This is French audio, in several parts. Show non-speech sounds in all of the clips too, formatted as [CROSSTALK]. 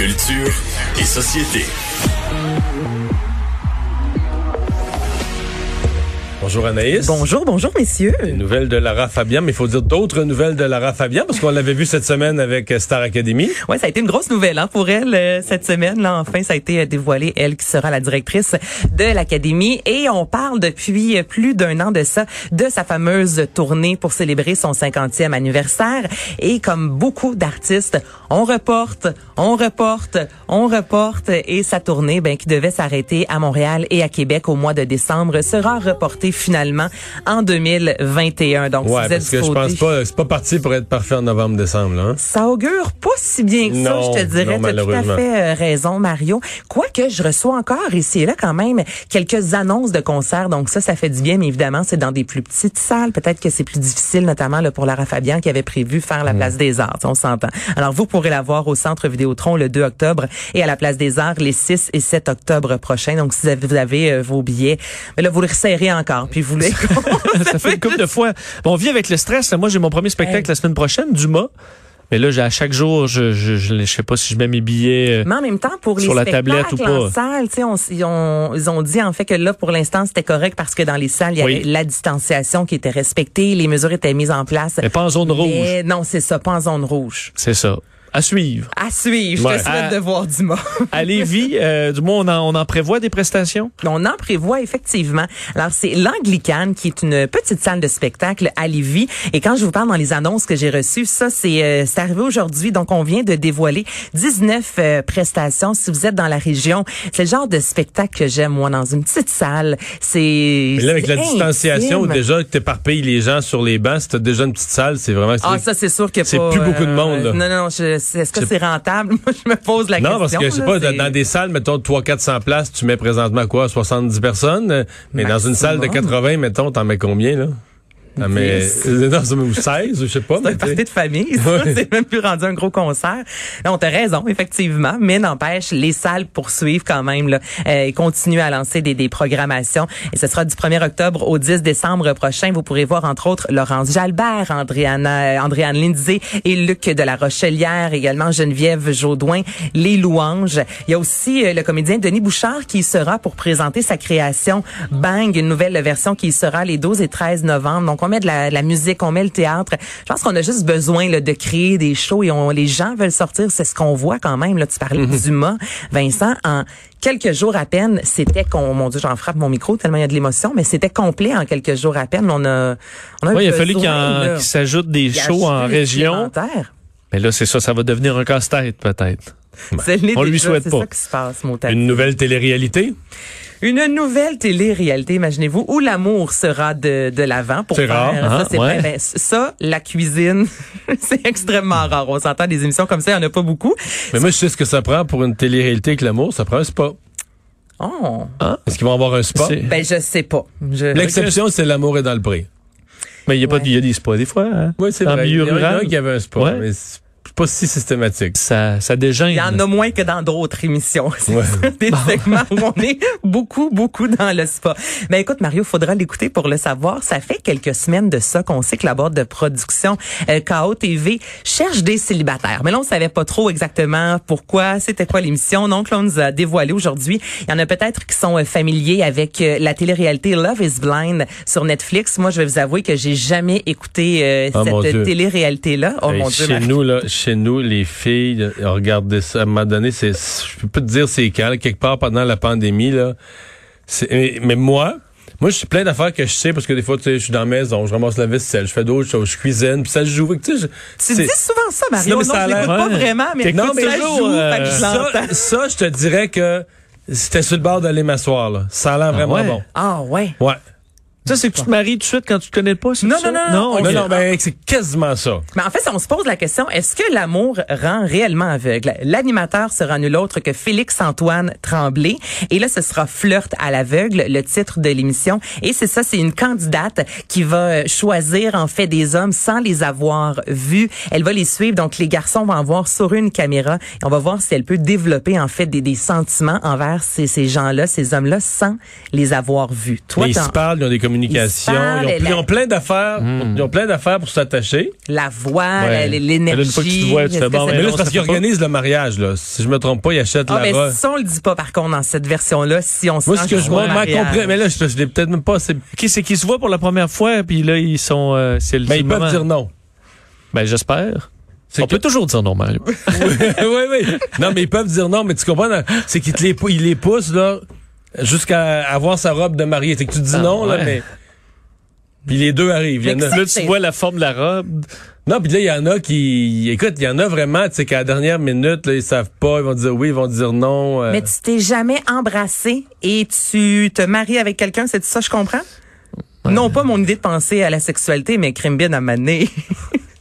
Culture et société. Bonjour Anaïs. Bonjour, bonjour messieurs. Une nouvelle de Lara Fabian, mais il faut dire d'autres nouvelles de Lara Fabian parce qu'on l'avait vu cette semaine avec Star Academy. Ouais, ça a été une grosse nouvelle hein, pour elle euh, cette semaine. Là, enfin, ça a été euh, dévoilé elle qui sera la directrice de l'académie et on parle depuis euh, plus d'un an de ça, de sa fameuse tournée pour célébrer son 50e anniversaire. Et comme beaucoup d'artistes, on reporte, on reporte, on reporte et sa tournée, ben qui devait s'arrêter à Montréal et à Québec au mois de décembre, sera reportée finalement en 2021. Donc, ouais, si vous êtes parce que je pense pas, c'est pas parti pour être parfait en novembre-décembre. Hein? Ça augure pas si bien que ça, Non, je te dirais. Tu as tout à fait euh, raison, Mario. Quoique, je reçois encore ici et là quand même quelques annonces de concerts. Donc ça, ça fait du bien, mais évidemment, c'est dans des plus petites salles. Peut-être que c'est plus difficile, notamment là, pour Lara Fabian qui avait prévu faire la Place des Arts. On s'entend. Alors, vous pourrez la voir au Centre Vidéotron le 2 octobre et à la Place des Arts les 6 et 7 octobre prochains. Donc, si vous avez, euh, vos billets, mais là, vous le resserrez encore, puis vous les... [LAUGHS] ça fait une couple de fois. Bon, on vit avec le stress. Moi, j'ai mon premier spectacle Hey. la semaine prochaine, Dumas. Mais là, à chaque jour, je, je, je, sais pas si je mets mes billets. euh, Mais en même temps, pour les Sur la tablette ou en pas. salle, tu sais, on, ils, ont, dit en fait que là, pour l'instant, c'était correct parce que dans les salles, il y avait la distanciation qui était respectée, les mesures étaient mises en place. Mais pas en zone rouge. Non, c'est ça, pas en zone rouge. C'est ça. À suivre. À suivre. Ouais. Je te souhaite À- de voir du mot. À Lévis, euh, du moins, on en, on en prévoit des prestations? On en prévoit effectivement. Alors c'est l'Anglicane qui est une petite salle de spectacle à Lévis. Et quand je vous parle dans les annonces que j'ai reçues, ça c'est euh, c'est arrivé aujourd'hui. Donc on vient de dévoiler 19 euh, prestations. Si vous êtes dans la région, c'est le genre de spectacle que j'aime moi dans une petite salle. C'est Mais là, avec la c'est distanciation, intime. déjà que t'éparpilles les gens sur les bancs, si t'as déjà une petite salle, c'est vraiment... Ah, ça, c'est sûr que c'est plus beaucoup de euh, monde, là. Non, non, je- est-ce que C'est- rentable? [LAUGHS] Moi, je me pose la non, question. parce que, je sais pas, dans, des salles, mettons, 300-400 places, tu mets présentement quoi, 70 personnes? Mais dans une salle de Maximum. 80, mettons, t'en mets combien, là? Mets, Dix. euh, non, ça ou 16, ou je sais pas. C'est mais un party de famille, ça. C'est même plus rendu un gros concert. Non, t'as raison, effectivement, mais n'empêche, les salles poursuivent quand même, là, euh, et continuent à lancer des, des programmations. Et ce sera du 1er octobre au 10 décembre prochain. Vous pourrez voir, entre autres, Laurence Jalbert, Andréana, Andréane Lindsay et Luc de la Rochelière, également Geneviève Jaudoin, Les Louanges. Il y a aussi euh, le comédien Denis Bouchard qui sera pour présenter sa création Bang, une nouvelle version qui sera les 12 et 13 novembre. Donc, on met de la, de la musique, on met le théâtre. Je pense qu'on a juste besoin là, de créer des shows et on, les gens veulent sortir. C'est ce qu'on voit quand même. Là, tu parlais Mm-hmm. du Dumas, Vincent, en quelques jours à peine, c'était qu'on, mon Dieu, j'en frappe mon micro tellement il y a de l'émotion, mais c'était complet en quelques jours à peine. On a, on a Oui, il a fallu qu'il s'ajoute des shows en région. Mais là, c'est ça, ça va devenir un casse-tête, peut-être. [LAUGHS] N'est On lui souhaite pas. ça qui se passe, mon Une nouvelle télé-réalité? Une nouvelle télé-réalité, imaginez-vous, où l'amour sera de, de l'avant pour faire. rare, ça, hein? c'est Ouais. Ben, ça, la cuisine, [LAUGHS] c'est extrêmement rare. On s'entend des émissions comme ça, il n'y en a pas beaucoup. Mais moi, je sais ce que ça prend pour une télé-réalité avec l'amour. Ça prend un spa. Oh, Est-ce qu'ils vont avoir un spa? Ben je sais pas. Je... L'exception, c'est l'amour est dans le prix. Mais il y a pas, il y a des spas, des fois, hein? Oui, c'est vrai. Il y en a un rural. qui avait un spa, Ouais. mais pas si systématique. Ça, ça dégêne. Il y en a moins que dans d'autres émissions. [LAUGHS] Ouais. des segments où on est beaucoup, beaucoup dans le spa. Mais écoute, Mario, faudra l'écouter pour le savoir. Ça fait quelques semaines de ça qu'on sait que la boîte de production euh, KO TV cherche des célibataires. Mais là, on savait pas trop exactement pourquoi, c'était quoi l'émission. Donc, là, on nous a dévoilé aujourd'hui. Il y en a peut-être qui sont euh, familiers avec euh, la télé-réalité Love is Blind sur Netflix. Moi, je vais vous avouer que j'ai jamais écouté euh, Oh, Dieu. cette télé-réalité-là. Oh Hey, mon Dieu, chez nous, là, chez nous, les filles, euh, regardez ça. À un moment donné, c'est, je peux pas te dire c'est quand, là, quelque part pendant la pandémie, là. C'est- mais, mais moi, moi, je suis plein d'affaires que je sais parce que des fois, tu sais, je suis dans la maison, je ramasse la vaisselle, je fais d'autres choses, je cuisine, puis ça se joue. Tu sais, je- Tu dis souvent ça, Mario. Non, Non, mais ça je l'écoute pas vraiment, mais Non, mais ça joue, euh, je ça, je te dirais que c'était sur le bord d'aller m'asseoir, là. Ça a l'air vraiment ouais? bon. Ah ouais. Ouais. Ça, c'est que tu te maries tout de suite quand tu te connais pas, c'est Non, ça? non, non, non, ok. Non, non, ben, c'est quasiment ça. Mais en fait, on se pose la question, est-ce que l'amour rend réellement aveugle? L'animateur sera nul autre que Félix-Antoine Tremblay. Et là, ce sera Flirt à l'aveugle, le titre de l'émission. Et c'est ça, c'est une candidate qui va choisir, en fait, des hommes sans les avoir vus. Elle va les suivre. Donc, les garçons vont en voir sur une caméra. Et on va voir si elle peut développer, en fait, des, des sentiments envers ces, ces gens-là, ces hommes-là, sans les avoir vus. Toi, Mais ils se parlent, ils ont des communications communication. Ils parlent, Ils ont, la- ils ont plein d'affaires. Hmm. Ils ont plein d'affaires pour s'attacher. La voix, Ouais. l'énergie. Une fois que tu te vois, tu est-ce fais que bon, c'est- Mais là, c'est parce qu'ils organisent le mariage, là. Si je me trompe pas, ils achètent Ah, la mais robe. ça, on le dit pas, par contre, dans cette version-là, si on se Moi, ce que je mariage. comprends, mais là, je, je l'ai peut-être même pas c'est qu'ils se voient pour la première fois, puis là, ils sont... euh, c'est le Mais c'est ils peuvent dire non. Ben, j'espère. On que- peut toujours dire non, Mario. [LAUGHS] oui, oui. Non, mais ils peuvent dire non, mais tu comprends? C'est qu'ils ils les poussent, là, jusqu'à avoir sa robe de mariée. C'est que tu dis Ah, non, là, ouais. mais. Puis les deux arrivent. Il y en a- Là, tu vois la forme de la robe. Non, puis là, il y en a qui. Écoute, il y en a vraiment, tu sais, qu'à la dernière minute, là, ils savent pas, ils vont dire oui, ils vont dire non. euh. Mais tu t'es jamais embrassé et tu te maries avec quelqu'un, c'est ça, je comprends? Non pas mon idée de penser à la sexualité, mais Crimbin a mané.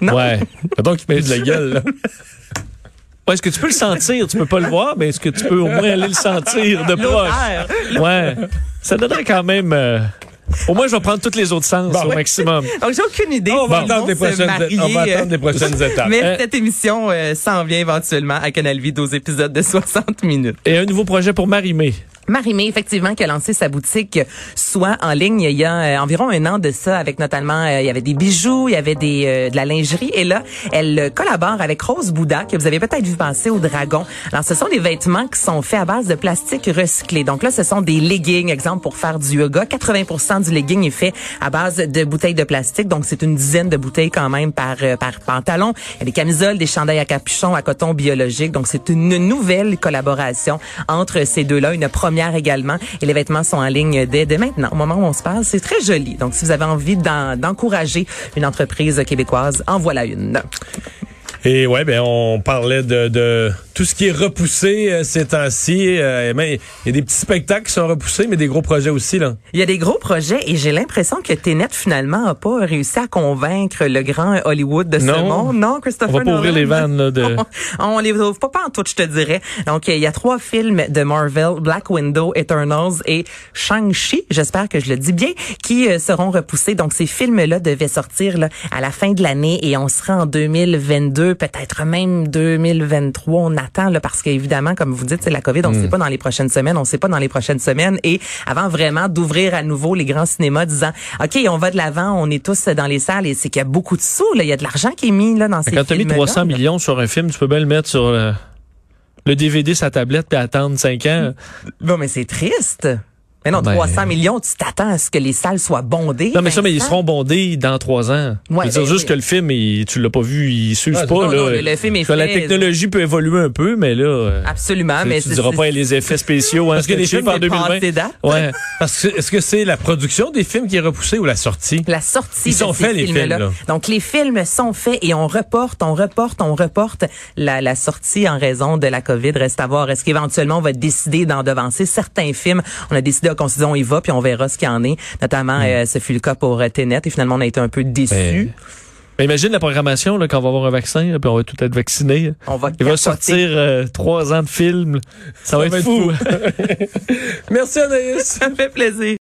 non. Ouais. [LAUGHS] Mettons qu'ils mettent de la gueule, là. [LAUGHS] Ouais, est-ce que tu peux le sentir? Tu peux pas le voir, mais est-ce que tu peux au moins aller le sentir de proche? Ouais. Ça donnerait quand même... euh, Au moins, je vais prendre tous les autres sens Bon. au maximum. Donc, [LAUGHS] j'ai aucune idée. On va attendre les se prochaines, marier, on va attendre les prochaines [LAUGHS] étapes. Mais Euh, cette émission euh, s'en vient éventuellement à Canal Vie, 12 épisodes de 60 minutes. Et un nouveau projet pour Marie-Mé. Marie-Mé, effectivement, qui a lancé sa boutique soit en ligne il y a euh, environ un an de ça, avec notamment, euh, il y avait des bijoux, il y avait des euh, de la lingerie. Et là, elle euh, collabore avec Rose Bouddha, que vous avez peut-être vu passer au Dragon. Alors, ce sont des vêtements qui sont faits à base de plastique recyclé. Donc là, ce sont des leggings, exemple, pour faire du yoga. 80% du legging est fait à base de bouteilles de plastique. Donc, c'est une dizaine de bouteilles quand même par, euh, par pantalon. Il y a des camisoles, des chandails à capuchon, à coton biologique. Donc, c'est une nouvelle collaboration entre ces deux-là. Une première également. Et les vêtements sont en ligne dès, dès maintenant. Au moment où on se parle, c'est très joli. Donc, si vous avez envie d'en- d'encourager une entreprise québécoise, en voilà une. Et ouais, ben on parlait de, de tout ce qui est repoussé euh, ces temps-ci. Euh, Il y a des petits spectacles qui sont repoussés, mais des gros projets aussi là. Il y a des gros projets et j'ai l'impression que Tenet finalement a pas réussi à convaincre le grand Hollywood de ce Non. monde. Non, Christopher On va pas ouvrir les vannes, là, de- [LAUGHS] on, on les ouvre pas en tout, je te dirais. Donc il y a trois films de Marvel, Black Widow, Eternals et Shang-Chi, j'espère que je le dis bien, qui euh, seront repoussés. Donc ces films-là devaient sortir là, à la fin de l'année et on sera en 2022, peut-être même 2023. On attend là, parce qu'évidemment, comme vous dites, c'est la COVID. On ne sait pas dans les prochaines semaines. On ne sait pas dans les prochaines semaines. Et avant vraiment d'ouvrir à nouveau les grands cinémas, disant OK, on va de l'avant, on est tous dans les salles et c'est qu'il y a beaucoup de sous. Là. Il y a de l'argent qui est mis là dans ces Quand tu as mis films 300 millions sur un film, tu peux bien le mettre sur le, le DVD sa tablette puis attendre 5 ans. Bon, mais c'est triste. Mais non, Ben- 300 millions, tu t'attends à ce que les salles soient bondées. Non, mais ça, mais ils seront bondés dans 3 ans. Ouais, je veux dire ben juste que le film, il- tu l'as pas vu, il s'use Ah, pas. non, là. non, le- le film est Que La fait. technologie peut évoluer un peu, mais là, euh, Absolument, mais tu c'est- diras pas les effets spéciaux. Hein, [LAUGHS] Parce que les sketchés films par c'est 2020. passé date. Ouais. Parce que est-ce que c'est la production des films qui est repoussée ou la sortie? La sortie Ils de sont ces faits, les films, là. Donc les films sont faits et on reporte, on reporte, on reporte la, la sortie en raison de la COVID. Reste à voir. Est-ce qu'éventuellement on va décider d'en devancer certains films? On a décidé qu'on se dit on y va puis on verra ce qu'il y en est. Notamment, euh, ce fut le cas pour euh, Tenet et finalement on a été un peu déçus. Ben, Mais imagine la programmation là, quand on va avoir un vaccin, là, puis on va tout être vacciné. On va Il va sortir euh, trois ans de films. Ça, va être fou. [LAUGHS] [LAUGHS] Merci Anaïs. Ça me fait plaisir.